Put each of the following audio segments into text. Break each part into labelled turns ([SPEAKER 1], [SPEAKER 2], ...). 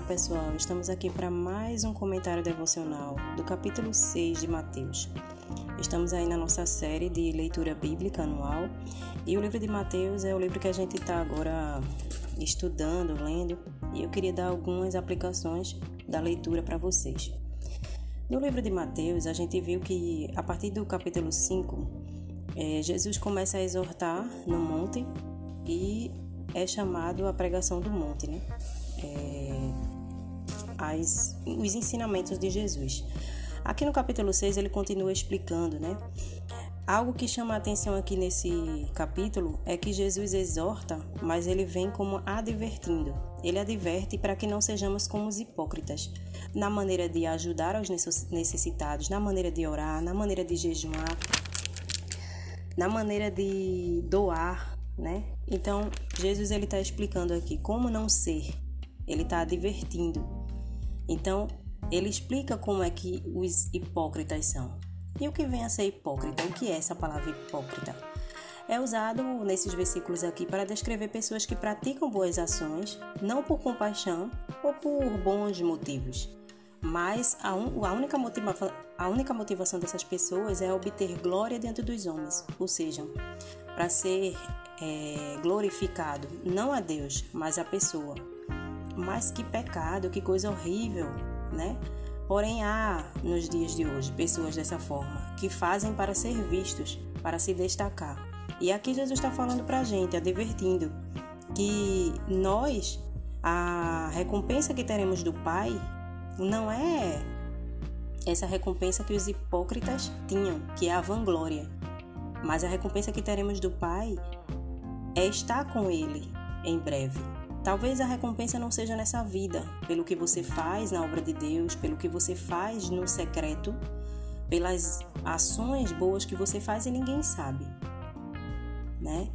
[SPEAKER 1] Olá pessoal, estamos aqui para mais um comentário devocional do capítulo 6 de Mateus. Estamos aí na nossa série de leitura bíblica anual e o livro de Mateus é o livro que a gente está agora estudando, lendo e eu queria dar algumas aplicações da leitura para vocês. No livro de Mateus, a gente viu que a partir do capítulo 5, é, Jesus começa a exortar no monte e é chamado a pregação do monte, né? é, as, os ensinamentos de Jesus. Aqui no capítulo 6 ele continua explicando, né? Algo que chama a atenção aqui nesse capítulo é que Jesus exorta, mas ele vem como advertindo. Ele adverte para que não sejamos como os hipócritas, na maneira de ajudar aos necessitados, na maneira de orar, na maneira de jejuar, na maneira de doar, né? Então, Jesus ele está explicando aqui como não ser ele está advertindo. Então, ele explica como é que os hipócritas são. E o que vem a ser hipócrita? O que é essa palavra hipócrita? É usado nesses versículos aqui para descrever pessoas que praticam boas ações, não por compaixão ou por bons motivos, mas a, un, a, única, motiva, a única motivação dessas pessoas é obter glória diante dos homens, ou seja, para ser é, glorificado não a Deus, mas a pessoa. Mas que pecado, que coisa horrível, né? Porém, há nos dias de hoje pessoas dessa forma que fazem para ser vistos, para se destacar. E aqui Jesus está falando para a gente, advertindo que nós, a recompensa que teremos do Pai, não é essa recompensa que os hipócritas tinham, que é a vanglória. Mas a recompensa que teremos do Pai é estar com Ele em breve. Talvez a recompensa não seja nessa vida, pelo que você faz na obra de Deus, pelo que você faz no secreto, pelas ações boas que você faz e ninguém sabe, né?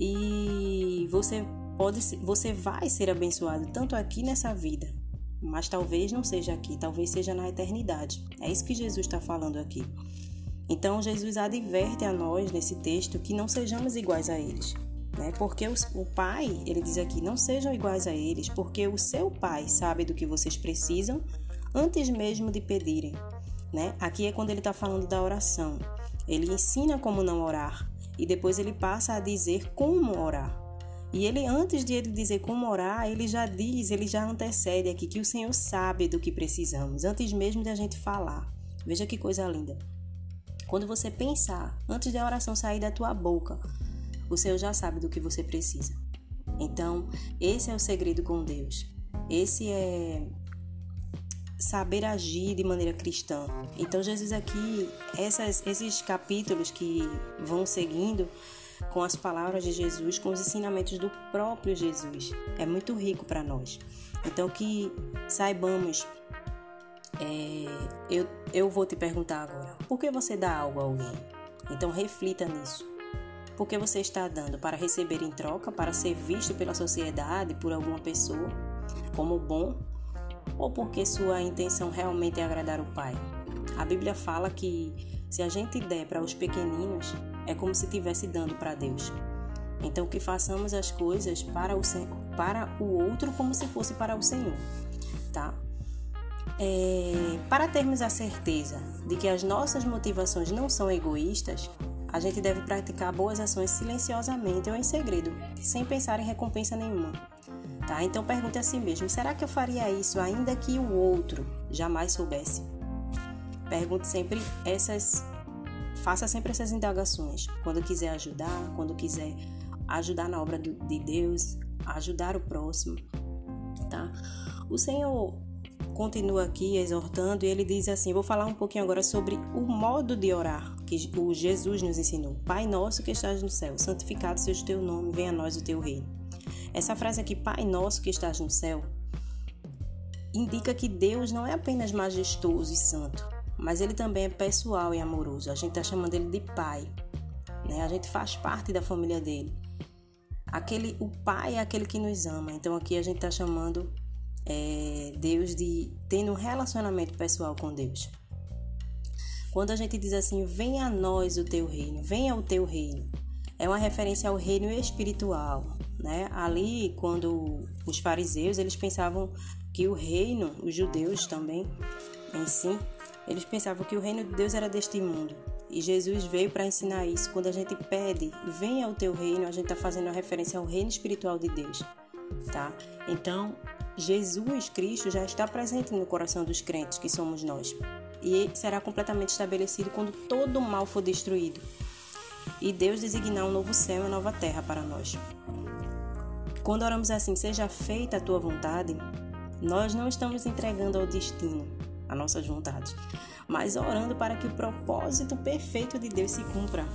[SPEAKER 1] E você pode, você vai ser abençoado tanto aqui nessa vida, mas talvez não seja aqui, talvez seja na eternidade. É isso que Jesus está falando aqui. Então Jesus adverte a nós nesse texto que não sejamos iguais a eles né? Porque o pai, ele diz aqui, não sejam iguais a eles, porque o seu pai sabe do que vocês precisam antes mesmo de pedirem, né? Aqui é quando ele está falando da oração. Ele ensina como não orar e depois ele passa a dizer como orar. E ele, antes de ele dizer como orar, ele já diz, ele já antecede aqui que o Senhor sabe do que precisamos, antes mesmo de a gente falar. Veja que coisa linda. Quando você pensar, antes da oração sair da tua boca, o Senhor já sabe do que você precisa. Então, esse é o segredo com Deus. Esse é saber agir de maneira cristã. Então, Jesus aqui, essas, esses capítulos que vão seguindo com as palavras de Jesus, com os ensinamentos do próprio Jesus, é muito rico para nós. Então, que saibamos. É, eu, eu vou te perguntar agora: por que você dá algo a alguém? Então, reflita nisso. Porque você está dando para receber em troca, para ser visto pela sociedade, por alguma pessoa, como bom, ou porque sua intenção realmente é agradar o Pai? A Bíblia fala que se a gente der para os pequeninos, é como se estivesse dando para Deus. Então, que façamos as coisas para o, para o outro como se fosse para o Senhor, tá? É, para termos a certeza de que as nossas motivações não são egoístas, a gente deve praticar boas ações silenciosamente ou em segredo, sem pensar em recompensa nenhuma. Tá? Então pergunte a si mesmo: será que eu faria isso ainda que o outro jamais soubesse? Pergunte sempre essas, faça sempre essas indagações. Quando quiser ajudar, quando quiser ajudar na obra de Deus, ajudar o próximo, tá? O Senhor continua aqui exortando e ele diz assim: Vou falar um pouquinho agora sobre o modo de orar que o Jesus nos ensinou. Pai nosso que estás no céu, santificado seja o teu nome, venha a nós o teu reino. Essa frase aqui, Pai nosso que estás no céu, indica que Deus não é apenas majestoso e santo, mas ele também é pessoal e amoroso. A gente está chamando ele de Pai. Né? A gente faz parte da família dele. Aquele, o Pai é aquele que nos ama. Então aqui a gente está chamando é, Deus de tendo um relacionamento pessoal com Deus. Quando a gente diz assim, venha a nós o teu reino, venha o teu reino, é uma referência ao reino espiritual, né? Ali, quando os fariseus, eles pensavam que o reino, os judeus também, em si, eles pensavam que o reino de Deus era deste mundo. E Jesus veio para ensinar isso. Quando a gente pede, venha ao teu reino, a gente está fazendo uma referência ao reino espiritual de Deus, tá? Então, Jesus Cristo já está presente no coração dos crentes, que somos nós. E será completamente estabelecido quando todo o mal for destruído. E Deus designar um novo céu e nova terra para nós. Quando oramos assim, seja feita a tua vontade, nós não estamos entregando ao destino as nossas vontades, mas orando para que o propósito perfeito de Deus se cumpra,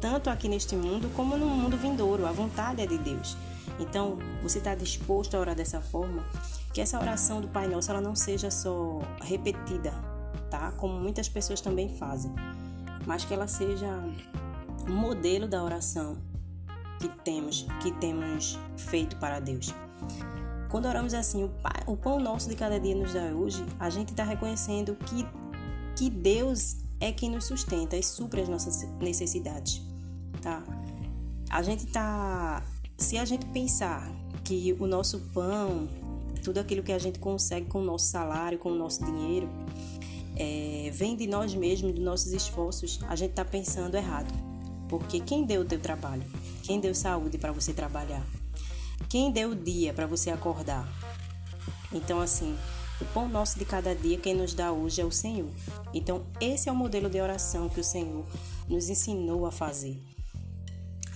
[SPEAKER 1] tanto aqui neste mundo como no mundo vindouro. A vontade é de Deus. Então, você está disposto a orar dessa forma? Que essa oração do Pai Nosso ela não seja só repetida, tá? Como muitas pessoas também fazem, mas que ela seja um modelo da oração que temos, que temos feito para Deus. Quando oramos assim, o, pai, o pão nosso de cada dia nos dá hoje, a gente está reconhecendo que, que Deus é quem nos sustenta e supre as nossas necessidades, tá? A gente tá, se a gente pensar que o nosso pão, tudo aquilo que a gente consegue com o nosso salário, com o nosso dinheiro, é, vem de nós mesmos, dos nossos esforços, a gente está pensando errado. Porque quem deu o teu trabalho? Quem deu saúde para você trabalhar? Quem deu o dia para você acordar? Então, assim, o pão nosso de cada dia, quem nos dá hoje é o Senhor. Então, esse é o modelo de oração que o Senhor nos ensinou a fazer.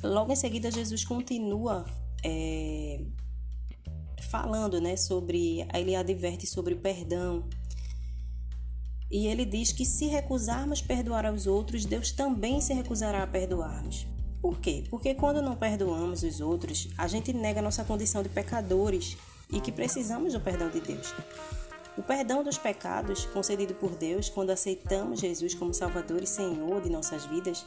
[SPEAKER 1] Logo em seguida, Jesus continua é, falando, né, sobre, ele adverte sobre o perdão. E ele diz que se recusarmos perdoar aos outros, Deus também se recusará a perdoar-nos. Por quê? Porque quando não perdoamos os outros, a gente nega nossa condição de pecadores e que precisamos do perdão de Deus. O perdão dos pecados concedido por Deus quando aceitamos Jesus como Salvador e Senhor de nossas vidas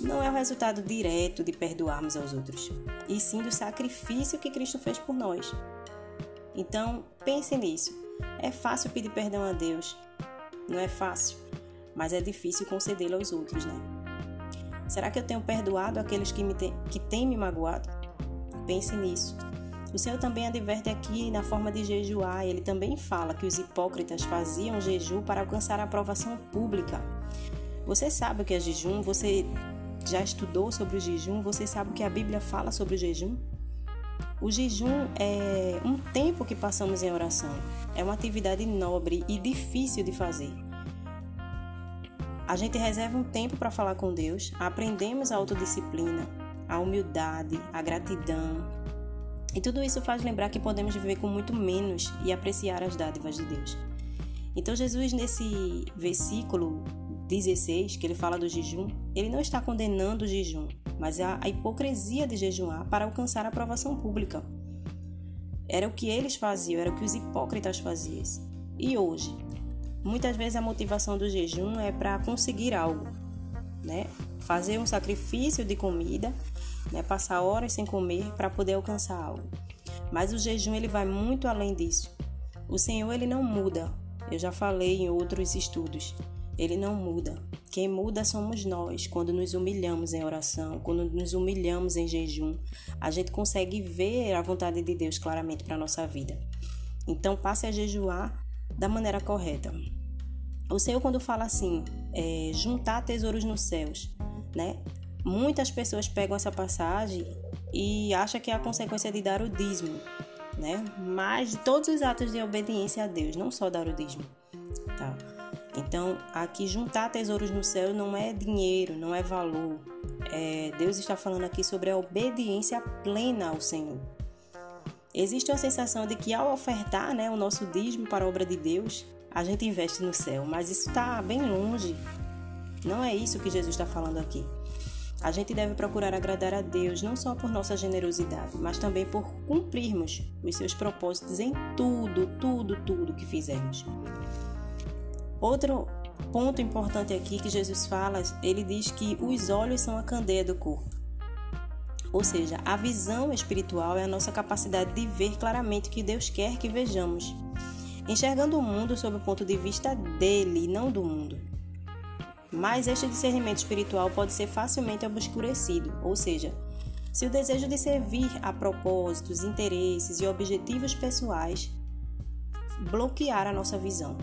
[SPEAKER 1] não é o resultado direto de perdoarmos aos outros, e sim do sacrifício que Cristo fez por nós. Então, pense nisso. É fácil pedir perdão a Deus? Não é fácil, mas é difícil concedê-lo aos outros, né? Será que eu tenho perdoado aqueles que, me te, que têm me magoado? Pense nisso. O Senhor também adverte aqui na forma de jejuar. Ele também fala que os hipócritas faziam jejum para alcançar a aprovação pública. Você sabe o que é jejum? Você já estudou sobre o jejum? Você sabe o que a Bíblia fala sobre o jejum? O jejum é um tempo que passamos em oração. É uma atividade nobre e difícil de fazer. A gente reserva um tempo para falar com Deus, aprendemos a autodisciplina, a humildade, a gratidão. E tudo isso faz lembrar que podemos viver com muito menos e apreciar as dádivas de Deus. Então, Jesus, nesse versículo 16, que ele fala do jejum, ele não está condenando o jejum, mas a, a hipocrisia de jejuar para alcançar a aprovação pública. Era o que eles faziam, era o que os hipócritas faziam. E hoje, Muitas vezes a motivação do jejum é para conseguir algo, né? Fazer um sacrifício de comida, né? Passar horas sem comer para poder alcançar algo. Mas o jejum ele vai muito além disso. O Senhor ele não muda. Eu já falei em outros estudos. Ele não muda. Quem muda somos nós. Quando nos humilhamos em oração, quando nos humilhamos em jejum, a gente consegue ver a vontade de Deus claramente para nossa vida. Então passe a jejuar da maneira correta. O Senhor, quando fala assim, é, juntar tesouros nos céus, né? Muitas pessoas pegam essa passagem e acham que é a consequência de dar o dízimo, né? Mas todos os atos de obediência a Deus, não só dar o dízimo, tá? Então, aqui juntar tesouros no céu não é dinheiro, não é valor. É, Deus está falando aqui sobre a obediência plena ao Senhor. Existe uma sensação de que ao ofertar né, o nosso dízimo para a obra de Deus, a gente investe no céu, mas isso está bem longe. Não é isso que Jesus está falando aqui. A gente deve procurar agradar a Deus não só por nossa generosidade, mas também por cumprirmos os seus propósitos em tudo, tudo, tudo que fizermos. Outro ponto importante aqui que Jesus fala, ele diz que os olhos são a candeia do corpo. Ou seja, a visão espiritual é a nossa capacidade de ver claramente o que Deus quer que vejamos, enxergando o mundo sob o ponto de vista dele, não do mundo. mas este discernimento espiritual pode ser facilmente obscurecido, ou seja, se o desejo de servir a propósitos, interesses e objetivos pessoais bloquear a nossa visão.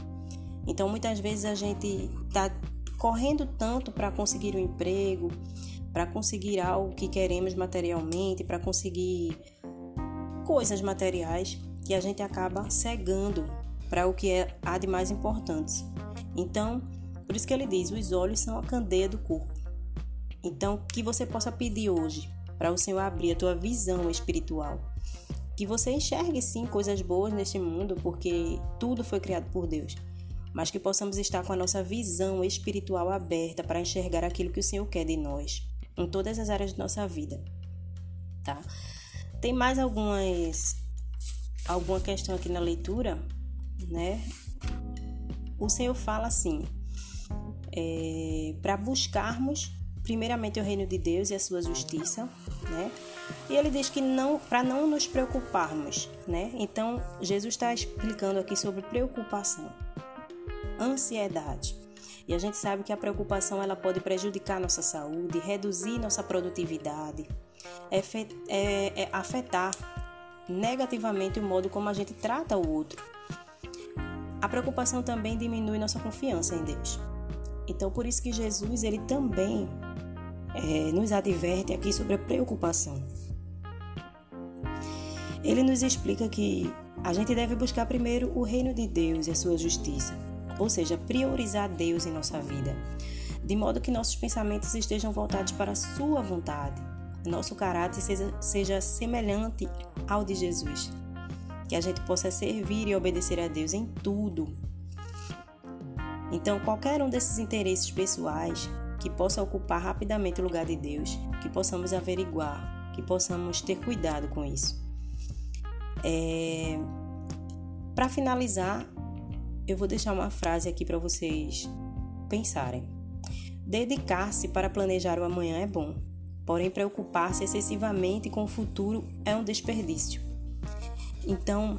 [SPEAKER 1] Então, muitas vezes a gente está correndo tanto para conseguir um emprego, para conseguir algo que queremos materialmente, para conseguir coisas materiais, que a gente acaba cegando para o que é, há de mais importante. Então, por isso que ele diz: os olhos são a candeia do corpo. Então, que você possa pedir hoje para o Senhor abrir a tua visão espiritual. Que você enxergue sim coisas boas neste mundo, porque tudo foi criado por Deus. Mas que possamos estar com a nossa visão espiritual aberta para enxergar aquilo que o Senhor quer de nós, em todas as áreas de nossa vida. Tá? Tem mais algumas alguma questão aqui na leitura, né? O Senhor fala assim: é, para buscarmos primeiramente o reino de Deus e a sua justiça, né? E ele diz que não, para não nos preocuparmos, né? Então Jesus está explicando aqui sobre preocupação, ansiedade. E a gente sabe que a preocupação ela pode prejudicar nossa saúde, reduzir nossa produtividade, é, é, afetar negativamente o modo como a gente trata o outro. A preocupação também diminui nossa confiança em Deus. Então, por isso que Jesus ele também é, nos adverte aqui sobre a preocupação. Ele nos explica que a gente deve buscar primeiro o reino de Deus e a sua justiça, ou seja, priorizar Deus em nossa vida, de modo que nossos pensamentos estejam voltados para a sua vontade, nosso caráter seja, seja semelhante ao de Jesus, que a gente possa servir e obedecer a Deus em tudo. Então, qualquer um desses interesses pessoais que possa ocupar rapidamente o lugar de Deus, que possamos averiguar, que possamos ter cuidado com isso. É... Para finalizar, eu vou deixar uma frase aqui para vocês pensarem. Dedicar-se para planejar o amanhã é bom, porém preocupar-se excessivamente com o futuro é um desperdício. Então,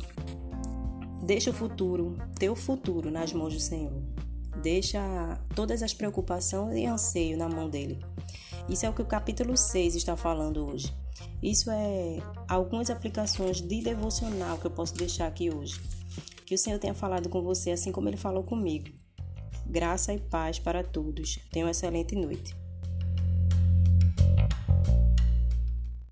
[SPEAKER 1] deixa o futuro, teu futuro nas mãos do Senhor. Deixa todas as preocupações e anseio na mão dele. Isso é o que o capítulo 6 está falando hoje. Isso é algumas aplicações de devocional que eu posso deixar aqui hoje. Que o Senhor tenha falado com você assim como ele falou comigo. Graça e paz para todos. Tenha uma excelente noite.